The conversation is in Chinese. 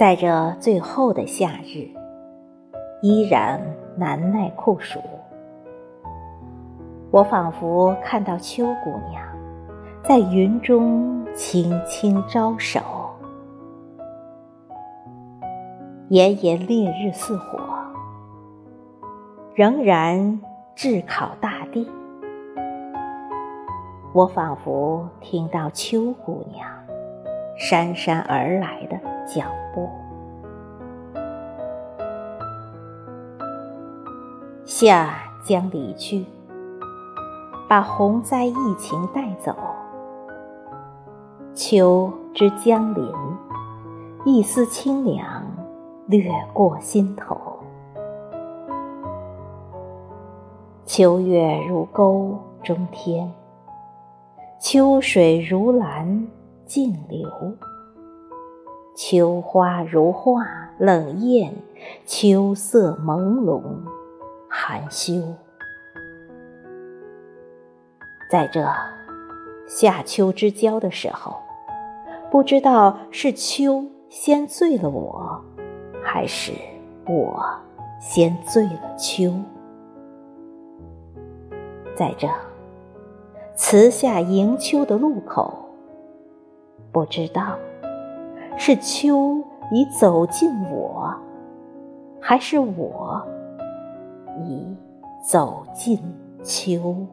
在这最后的夏日，依然难耐酷暑。我仿佛看到秋姑娘在云中轻轻招手，炎炎烈日似火，仍然炙烤大地。我仿佛听到秋姑娘姗姗而来的脚步。夏将离去。把洪灾疫情带走，秋之将临，一丝清凉掠过心头。秋月如钩中天，秋水如蓝静流，秋花如画冷艳，秋色朦胧含羞。在这夏秋之交的时候，不知道是秋先醉了我，还是我先醉了秋。在这辞夏迎秋的路口，不知道是秋已走进我，还是我已走进秋。